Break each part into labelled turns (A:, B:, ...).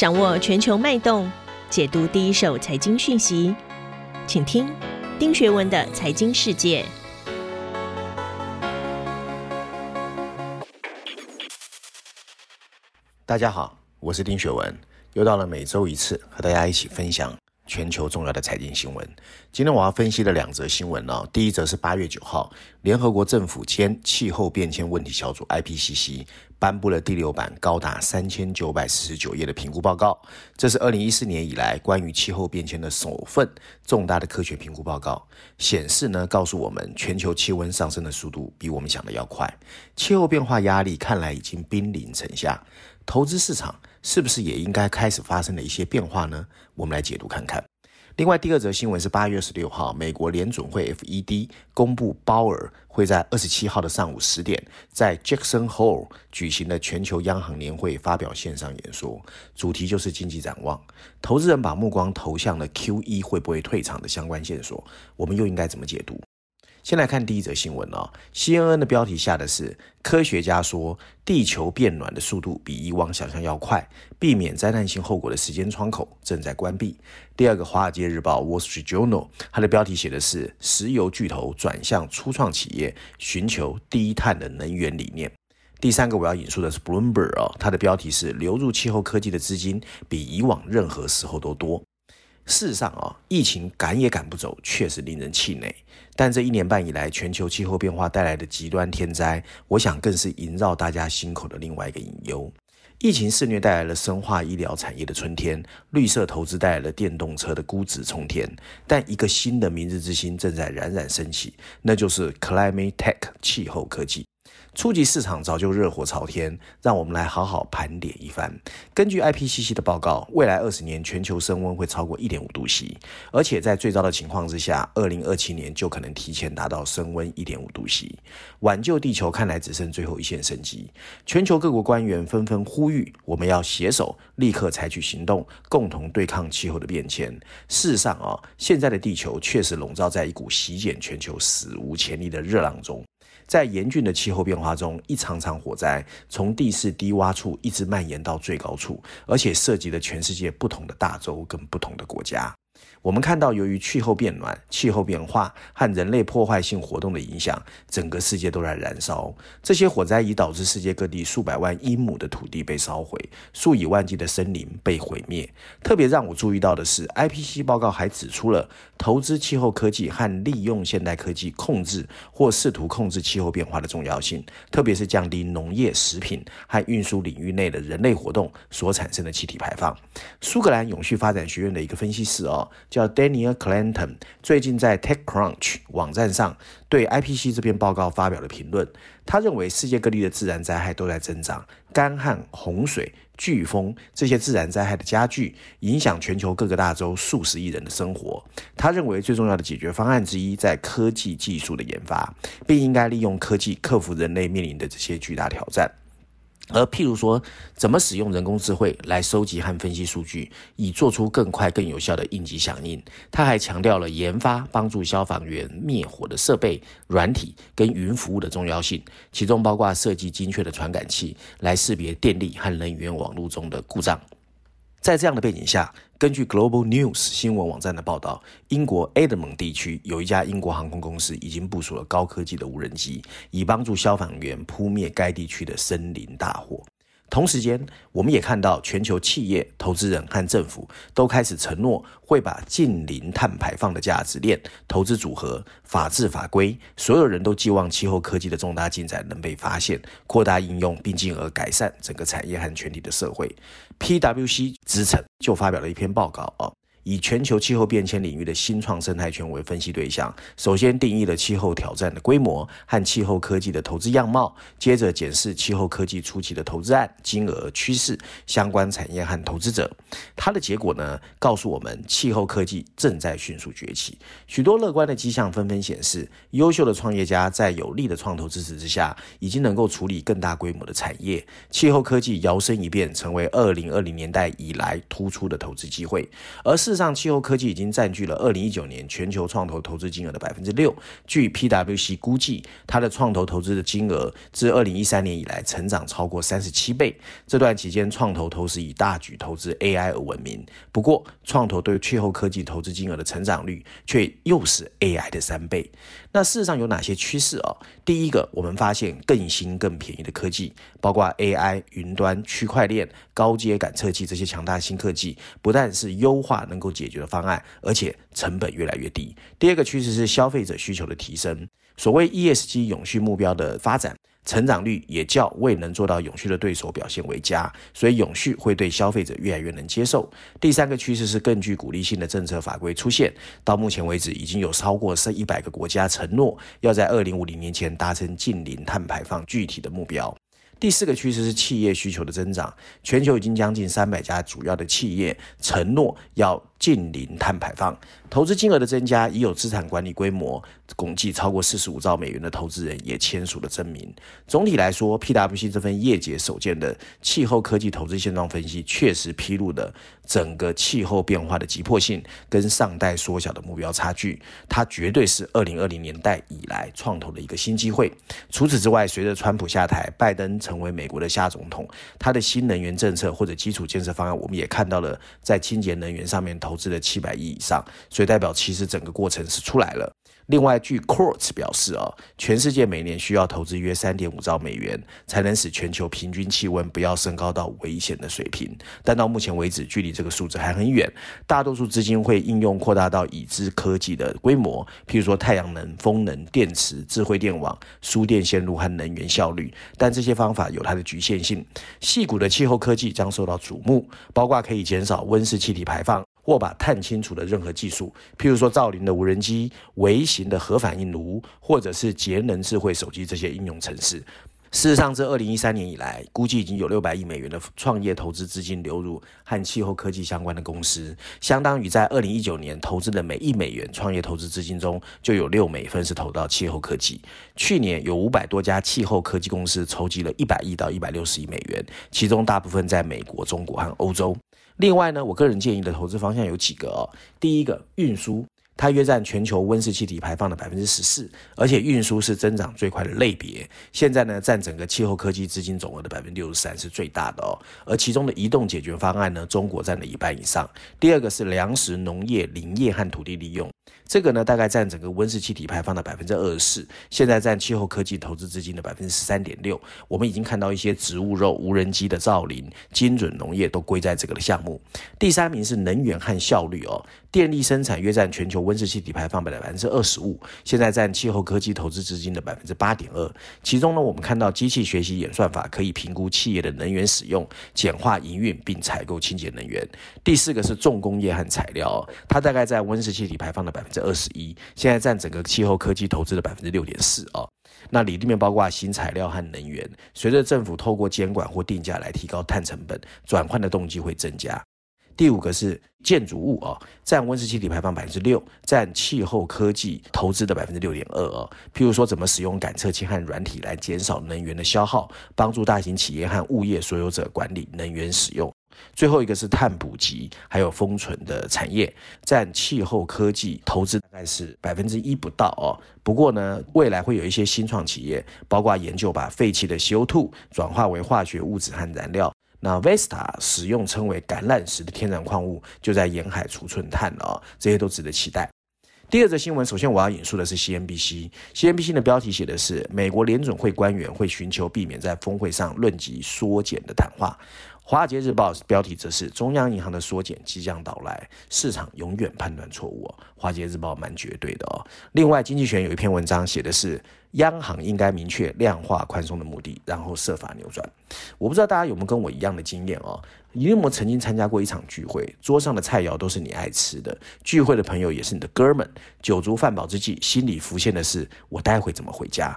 A: 掌握全球脉动，解读第一手财经讯息，请听丁学文的《财经世界》。
B: 大家好，我是丁学文，又到了每周一次和大家一起分享。全球重要的财经新闻，今天我要分析的两则新闻呢，第一则是八月九号，联合国政府间气候变迁问题小组 IPCC 颁布了第六版高达三千九百四十九页的评估报告，这是二零一四年以来关于气候变迁的首份重大的科学评估报告，显示呢，告诉我们全球气温上升的速度比我们想的要快，气候变化压力看来已经兵临城下。投资市场是不是也应该开始发生了一些变化呢？我们来解读看看。另外，第二则新闻是八月十六号，美国联准会 FED 公布鲍尔会在二十七号的上午十点，在 Jackson Hole 举行的全球央行年会发表线上演说，主题就是经济展望。投资人把目光投向了 QE 会不会退场的相关线索，我们又应该怎么解读？先来看第一则新闻哦，CNN 的标题下的是科学家说地球变暖的速度比以往想象要快，避免灾难性后果的时间窗口正在关闭。第二个《华尔街日报》Wall Street Journal，它的标题写的是石油巨头转向初创企业，寻求低碳的能源理念。第三个我要引述的是 Bloomberg 哦，它的标题是流入气候科技的资金比以往任何时候都多。事实上啊，疫情赶也赶不走，确实令人气馁。但这一年半以来，全球气候变化带来的极端天灾，我想更是萦绕大家心口的另外一个隐忧。疫情肆虐带来了生化医疗产业的春天，绿色投资带来了电动车的估值冲天。但一个新的明日之星正在冉冉升起，那就是 Climate Tech 气候科技。初级市场早就热火朝天，让我们来好好盘点一番。根据 IPCC 的报告，未来二十年全球升温会超过一点五度 C，而且在最糟的情况之下，二零二七年就可能提前达到升温一点五度 C。挽救地球看来只剩最后一线生机。全球各国官员纷纷呼吁，我们要携手，立刻采取行动，共同对抗气候的变迁。事实上啊，现在的地球确实笼罩在一股席卷全球、史无前例的热浪中。在严峻的气候变化中，一场场火灾从地势低洼处一直蔓延到最高处，而且涉及了全世界不同的大洲跟不同的国家。我们看到，由于气候变暖、气候变化和人类破坏性活动的影响，整个世界都在燃烧。这些火灾已导致世界各地数百万英亩的土地被烧毁，数以万计的森林被毁灭。特别让我注意到的是，IPCC 报告还指出了投资气候科技和利用现代科技控制或试图控制气候变化的重要性，特别是降低农业、食品和运输领域内的人类活动所产生的气体排放。苏格兰永续发展学院的一个分析师哦。叫 Daniel Clanton，最近在 TechCrunch 网站上对 IPCC 这篇报告发表了评论。他认为世界各地的自然灾害都在增长，干旱、洪水、飓风这些自然灾害的加剧，影响全球各个大洲数十亿人的生活。他认为最重要的解决方案之一在科技技术的研发，并应该利用科技克服人类面临的这些巨大挑战。而譬如说，怎么使用人工智慧来收集和分析数据，以做出更快、更有效的应急响应。他还强调了研发帮助消防员灭火的设备、软体跟云服务的重要性，其中包括设计精确的传感器来识别电力和能源网络中的故障。在这样的背景下，根据 Global News 新闻网站的报道，英国埃德蒙地区有一家英国航空公司已经部署了高科技的无人机，以帮助消防员扑灭该地区的森林大火。同时间，我们也看到全球企业、投资人和政府都开始承诺，会把近零碳排放的价值链、投资组合、法治法规，所有人都寄望气候科技的重大进展能被发现、扩大应用，并进而改善整个产业和全体的社会。PwC 资诚就发表了一篇报告啊。以全球气候变迁领域的新创生态圈为分析对象，首先定义了气候挑战的规模和气候科技的投资样貌，接着检视气候科技初期的投资案金额趋势、相关产业和投资者。它的结果呢，告诉我们气候科技正在迅速崛起，许多乐观的迹象纷纷显示，优秀的创业家在有力的创投支持之下，已经能够处理更大规模的产业。气候科技摇身一变，成为二零二零年代以来突出的投资机会，而是。上，气候科技已经占据了二零一九年全球创投投资金额的百分之六。据 PwC 估计，它的创投投资的金额自二零一三年以来成长超过三十七倍。这段期间，创投投资以大举投资 AI 而闻名。不过，创投对气候科技投资金额的成长率却又是 AI 的三倍。那事实上有哪些趋势哦？第一个，我们发现更新更便宜的科技，包括 AI、云端、区块链、高阶感测器这些强大新科技，不但是优化能够解决的方案，而且成本越来越低。第二个趋势是消费者需求的提升，所谓 ESG 永续目标的发展。成长率也较未能做到永续的对手表现为佳，所以永续会对消费者越来越能接受。第三个趋势是更具鼓励性的政策法规出现，到目前为止已经有超过1一百个国家承诺要在二零五零年前达成近零碳排放具体的目标。第四个趋势是企业需求的增长，全球已经将近三百家主要的企业承诺要净零碳排放。投资金额的增加，已有资产管理规模共计超过四十五兆美元的投资人也签署了证明。总体来说，PwC 这份业界首见的气候科技投资现状分析，确实披露了整个气候变化的急迫性跟上代缩小的目标差距。它绝对是二零二零年代以来创投的一个新机会。除此之外，随着川普下台，拜登成为美国的下总统，他的新能源政策或者基础建设方案，我们也看到了在清洁能源上面投资了七百亿以上。所以代表其实整个过程是出来了。另外，据 Quartz 表示啊，全世界每年需要投资约三点五兆美元，才能使全球平均气温不要升高到危险的水平。但到目前为止，距离这个数字还很远。大多数资金会应用扩大到已知科技的规模，譬如说太阳能、风能、电池、智慧电网、输电线路和能源效率。但这些方法有它的局限性。细谷的气候科技将受到瞩目，包括可以减少温室气体排放。或把碳清除的任何技术，譬如说造林的无人机、微型的核反应炉，或者是节能智慧手机这些应用程式。事实上，自二零一三年以来，估计已经有六百亿美元的创业投资资金流入和气候科技相关的公司，相当于在二零一九年投资的每一美元创业投资资金中，就有六美分是投到气候科技。去年有五百多家气候科技公司筹集了一百亿到一百六十亿美元，其中大部分在美国、中国和欧洲。另外呢，我个人建议的投资方向有几个哦。第一个，运输。它约占全球温室气体排放的百分之十四，而且运输是增长最快的类别。现在呢，占整个气候科技资金总额的百分之六十三是最大的哦。而其中的移动解决方案呢，中国占了一半以上。第二个是粮食、农业、林业和土地利用。这个呢，大概占整个温室气体排放的百分之二十四，现在占气候科技投资资金的百分之十三点六。我们已经看到一些植物肉、无人机的造林、精准农业都归在这个的项目。第三名是能源和效率哦，电力生产约占全球温室气体排放的百分之二十五，现在占气候科技投资资金的百分之八点二。其中呢，我们看到机器学习演算法可以评估企业的能源使用，简化营运并采购清洁能源。第四个是重工业和材料，它大概在温室气体排放的百分之二十一，现在占整个气候科技投资的百分之六点四啊。那里面包括新材料和能源，随着政府透过监管或定价来提高碳成本，转换的动机会增加。第五个是建筑物啊，占温室气体排放百分之六，占气候科技投资的百分之六点二啊。譬如说，怎么使用感测器和软体来减少能源的消耗，帮助大型企业和物业所有者管理能源使用。最后一个是碳捕集，还有封存的产业，占气候科技投资大概是百分之一不到哦。不过呢，未来会有一些新创企业，包括研究把废弃的 CO2 转化为化学物质和燃料。那 Vesta 使用称为橄榄石的天然矿物，就在沿海储存碳了哦，这些都值得期待。第二则新闻，首先我要引述的是 CNBC，CNBC 的标题写的是美国联准会官员会寻求避免在峰会上论及缩减的谈话。《华尔街日报》标题则是“中央银行的缩减即将到来，市场永远判断错误”。《华尔街日报》蛮绝对的哦。另外，《经济学》有一篇文章写的是“央行应该明确量化宽松的目的，然后设法扭转”。我不知道大家有没有跟我一样的经验哦？你有没有曾经参加过一场聚会，桌上的菜肴都是你爱吃的，聚会的朋友也是你的哥们，酒足饭饱之际，心里浮现的是“我待会怎么回家”。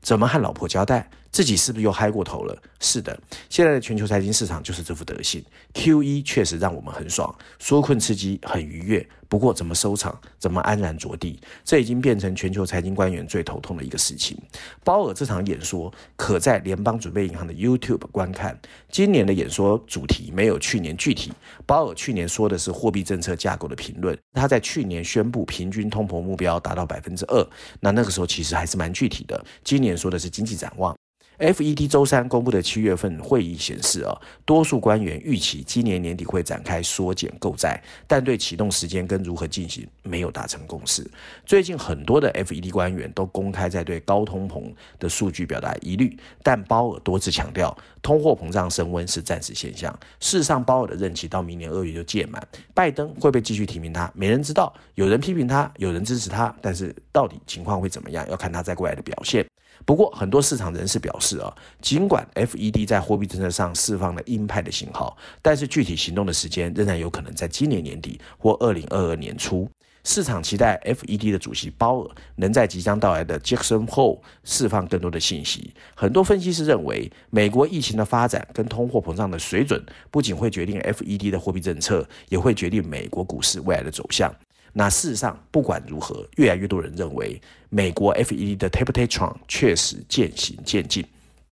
B: 怎么和老婆交代？自己是不是又嗨过头了？是的，现在的全球财经市场就是这副德行。QE 确实让我们很爽，纾困刺激很愉悦。不过，怎么收场，怎么安然着地，这已经变成全球财经官员最头痛的一个事情。鲍尔这场演说可在联邦准备银行的 YouTube 观看。今年的演说主题没有去年具体。鲍尔去年说的是货币政策架构的评论，他在去年宣布平均通膨目标达到百分之二，那那个时候其实还是蛮具体的。今年说的是经济展望。FED 周三公布的七月份会议显示，啊，多数官员预期今年年底会展开缩减购债，但对启动时间跟如何进行没有达成共识。最近很多的 FED 官员都公开在对高通膨的数据表达疑虑，但鲍尔多次强调，通货膨胀升温是暂时现象。事实上，鲍尔的任期到明年二月就届满，拜登会不会继续提名他，没人知道。有人批评他，有人支持他，但是到底情况会怎么样，要看他在未来的表现。不过，很多市场人士表示啊，尽管 FED 在货币政策上释放了鹰派的信号，但是具体行动的时间仍然有可能在今年年底或二零二二年初。市场期待 FED 的主席鲍尔能在即将到来的 Jackson Hole 释放更多的信息。很多分析师认为，美国疫情的发展跟通货膨胀的水准，不仅会决定 FED 的货币政策，也会决定美国股市未来的走向。那事实上，不管如何，越来越多人认为，美国 FED 的 t a p e t a t r o n 确实渐行渐近。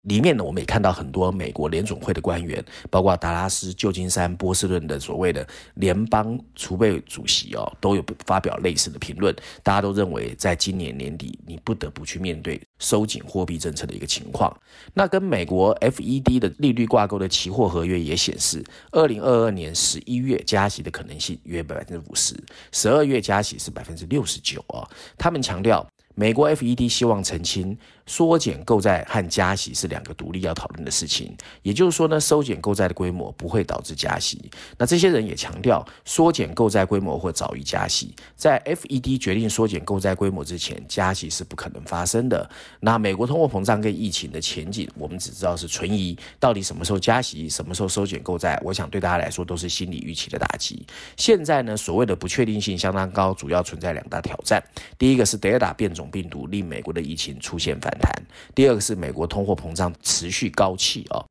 B: 里面呢，我们也看到很多美国联总会的官员，包括达拉斯、旧金山、波士顿的所谓的联邦储备主席哦，都有发表类似的评论。大家都认为，在今年年底，你不得不去面对收紧货币政策的一个情况。那跟美国 FED 的利率挂钩的期货合约也显示，二零二二年十一月加息的可能性约百分之五十，十二月加息是百分之六十九啊。他们强调，美国 FED 希望澄清。缩减购债和加息是两个独立要讨论的事情，也就是说呢，收减购债的规模不会导致加息。那这些人也强调，缩减购债规模或早于加息。在 FED 决定缩减购债规模之前，加息是不可能发生的。那美国通货膨胀跟疫情的前景，我们只知道是存疑，到底什么时候加息，什么时候收减购债，我想对大家来说都是心理预期的打击。现在呢，所谓的不确定性相当高，主要存在两大挑战。第一个是德尔塔变种病毒令美国的疫情出现反弹。第二个是美国通货膨胀持续高企啊。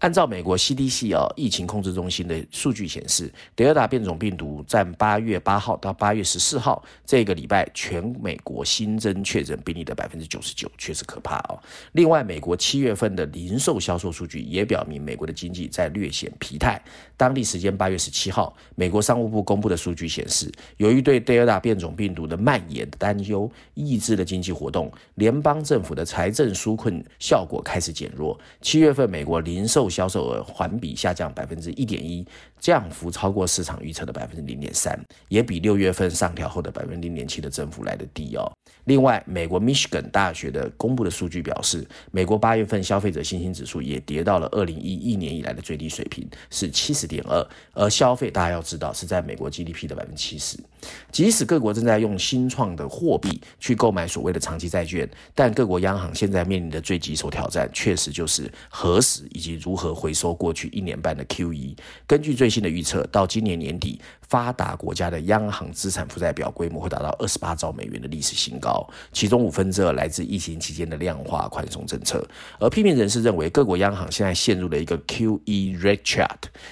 B: 按照美国 CDC 啊疫情控制中心的数据显示，德尔塔变种病毒占八月八号到八月十四号这个礼拜全美国新增确诊病例的百分之九十九，确实可怕哦。另外，美国七月份的零售销售数据也表明，美国的经济在略显疲态。当地时间八月十七号，美国商务部公布的数据显示，由于对德尔塔变种病毒的蔓延的担忧，抑制了经济活动，联邦政府的财政纾困效果开始减弱。七月份，美国零售销售额环比下降百分之一点一，降幅超过市场预测的百分之零点三，也比六月份上调后的百分之零点七的增幅来得低哦。另外，美国密歇根大学的公布的数据表示，美国八月份消费者信心指数也跌到了二零一一年以来的最低水平，是七十点二。而消费大家要知道是在美国 GDP 的百分之七十。即使各国正在用新创的货币去购买所谓的长期债券，但各国央行现在面临的最棘手挑战，确实就是何时以及如何回收过去一年半的 QE。根据最新的预测，到今年年底，发达国家的央行资产负债表规模会达到二十八兆美元的历史新高，其中五分之二来自疫情期间的量化宽松政策。而批评人士认为，各国央行现在陷入了一个 QE red chart，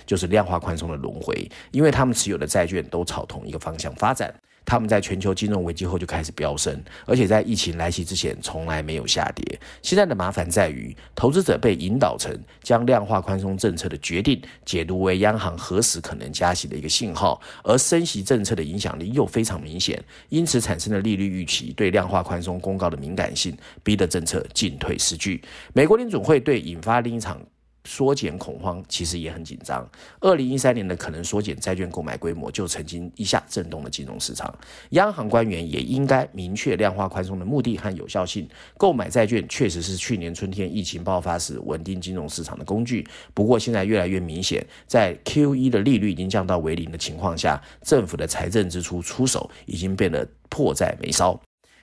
B: 就是量化宽松的轮回，因为他们持有的债券都朝同一个方向发展。他们在全球金融危机后就开始飙升，而且在疫情来袭之前从来没有下跌。现在的麻烦在于，投资者被引导成将量化宽松政策的决定解读为央行何时可能加息的一个信号，而升息政策的影响力又非常明显，因此产生的利率预期对量化宽松公告的敏感性，逼得政策进退失据。美国联准会对引发另一场。缩减恐慌其实也很紧张。二零一三年的可能缩减债券购买规模就曾经一下震动了金融市场。央行官员也应该明确量化宽松的目的和有效性。购买债券确实是去年春天疫情爆发时稳定金融市场的工具。不过现在越来越明显，在 QE 的利率已经降到为零的情况下，政府的财政支出出手已经变得迫在眉梢。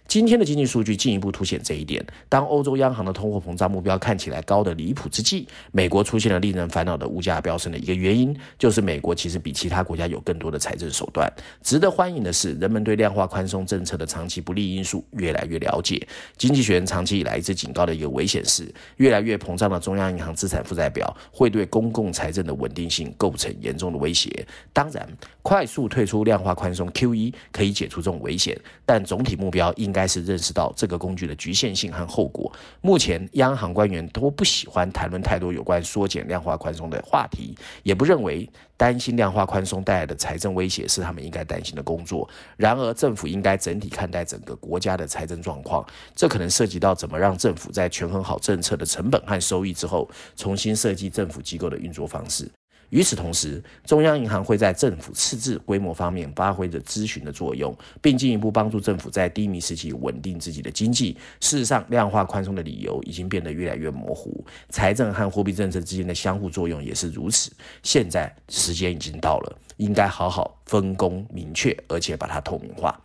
B: 今天的经济数据进一步凸显这一点。当欧洲央行的通货膨胀目标看起来高得离谱之际，美国出现了令人烦恼的物价飙升的一个原因，就是美国其实比其他国家有更多的财政手段。值得欢迎的是，人们对量化宽松政策的长期不利因素越来越了解。经济学人长期以来一直警告的一个危险是，越来越膨胀的中央银行资产负债表会对公共财政的稳定性构成严重的威胁。当然，快速退出量化宽松 QE 可以解除这种危险，但总体目标应该该是认识到这个工具的局限性和后果。目前，央行官员都不喜欢谈论太多有关缩减量化宽松的话题，也不认为担心量化宽松带来的财政威胁是他们应该担心的工作。然而，政府应该整体看待整个国家的财政状况，这可能涉及到怎么让政府在权衡好政策的成本和收益之后，重新设计政府机构的运作方式。与此同时，中央银行会在政府赤字规模方面发挥着咨询的作用，并进一步帮助政府在低迷时期稳定自己的经济。事实上，量化宽松的理由已经变得越来越模糊，财政和货币政策之间的相互作用也是如此。现在时间已经到了，应该好好分工明确，而且把它透明化。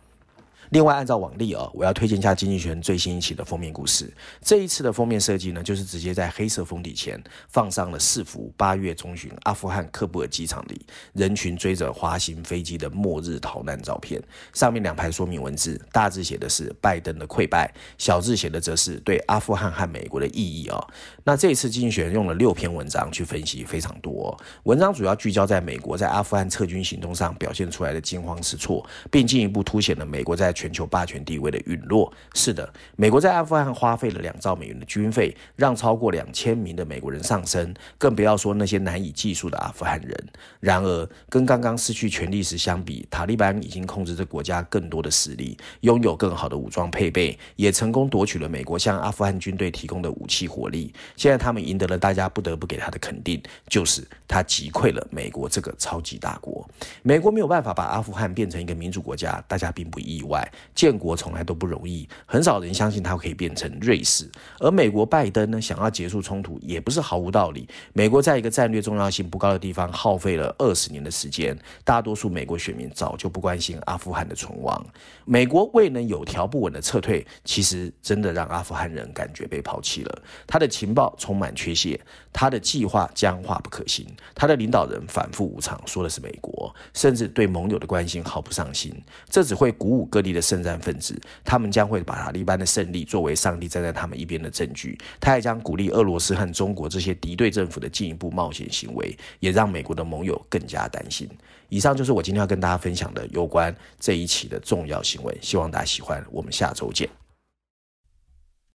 B: 另外，按照往例啊，我要推荐一下《经济学人》最新一期的封面故事。这一次的封面设计呢，就是直接在黑色封底前放上了四幅八月中旬阿富汗喀布尔机场里人群追着滑行飞机的末日逃难照片。上面两排说明文字，大字写的是拜登的溃败，小字写的则是对阿富汗和美国的意义啊。那这一次《经济学人》用了六篇文章去分析，非常多。文章主要聚焦在美国在阿富汗撤军行动上表现出来的惊慌失措，并进一步凸显了美国在全全球霸权地位的陨落。是的，美国在阿富汗花费了两兆美元的军费，让超过两千名的美国人丧生，更不要说那些难以计数的阿富汗人。然而，跟刚刚失去权力时相比，塔利班已经控制着国家更多的实力，拥有更好的武装配备，也成功夺取了美国向阿富汗军队提供的武器火力。现在他们赢得了大家不得不给他的肯定，就是他击溃了美国这个超级大国。美国没有办法把阿富汗变成一个民主国家，大家并不意外。建国从来都不容易，很少人相信它可以变成瑞士。而美国拜登呢，想要结束冲突也不是毫无道理。美国在一个战略重要性不高的地方耗费了二十年的时间，大多数美国选民早就不关心阿富汗的存亡。美国未能有条不紊的撤退，其实真的让阿富汗人感觉被抛弃了。他的情报充满缺陷，他的计划僵化不可行，他的领导人反复无常，说的是美国，甚至对盟友的关心毫不上心。这只会鼓舞各地的圣战分子，他们将会把塔利班的胜利作为上帝站在他们一边的证据。他也将鼓励俄罗斯和中国这些敌对政府的进一步冒险行为，也让美国的盟友更加担心。以上就是我今天要跟大家分享的有关这一期的重要新闻，希望大家喜欢。我们下周见。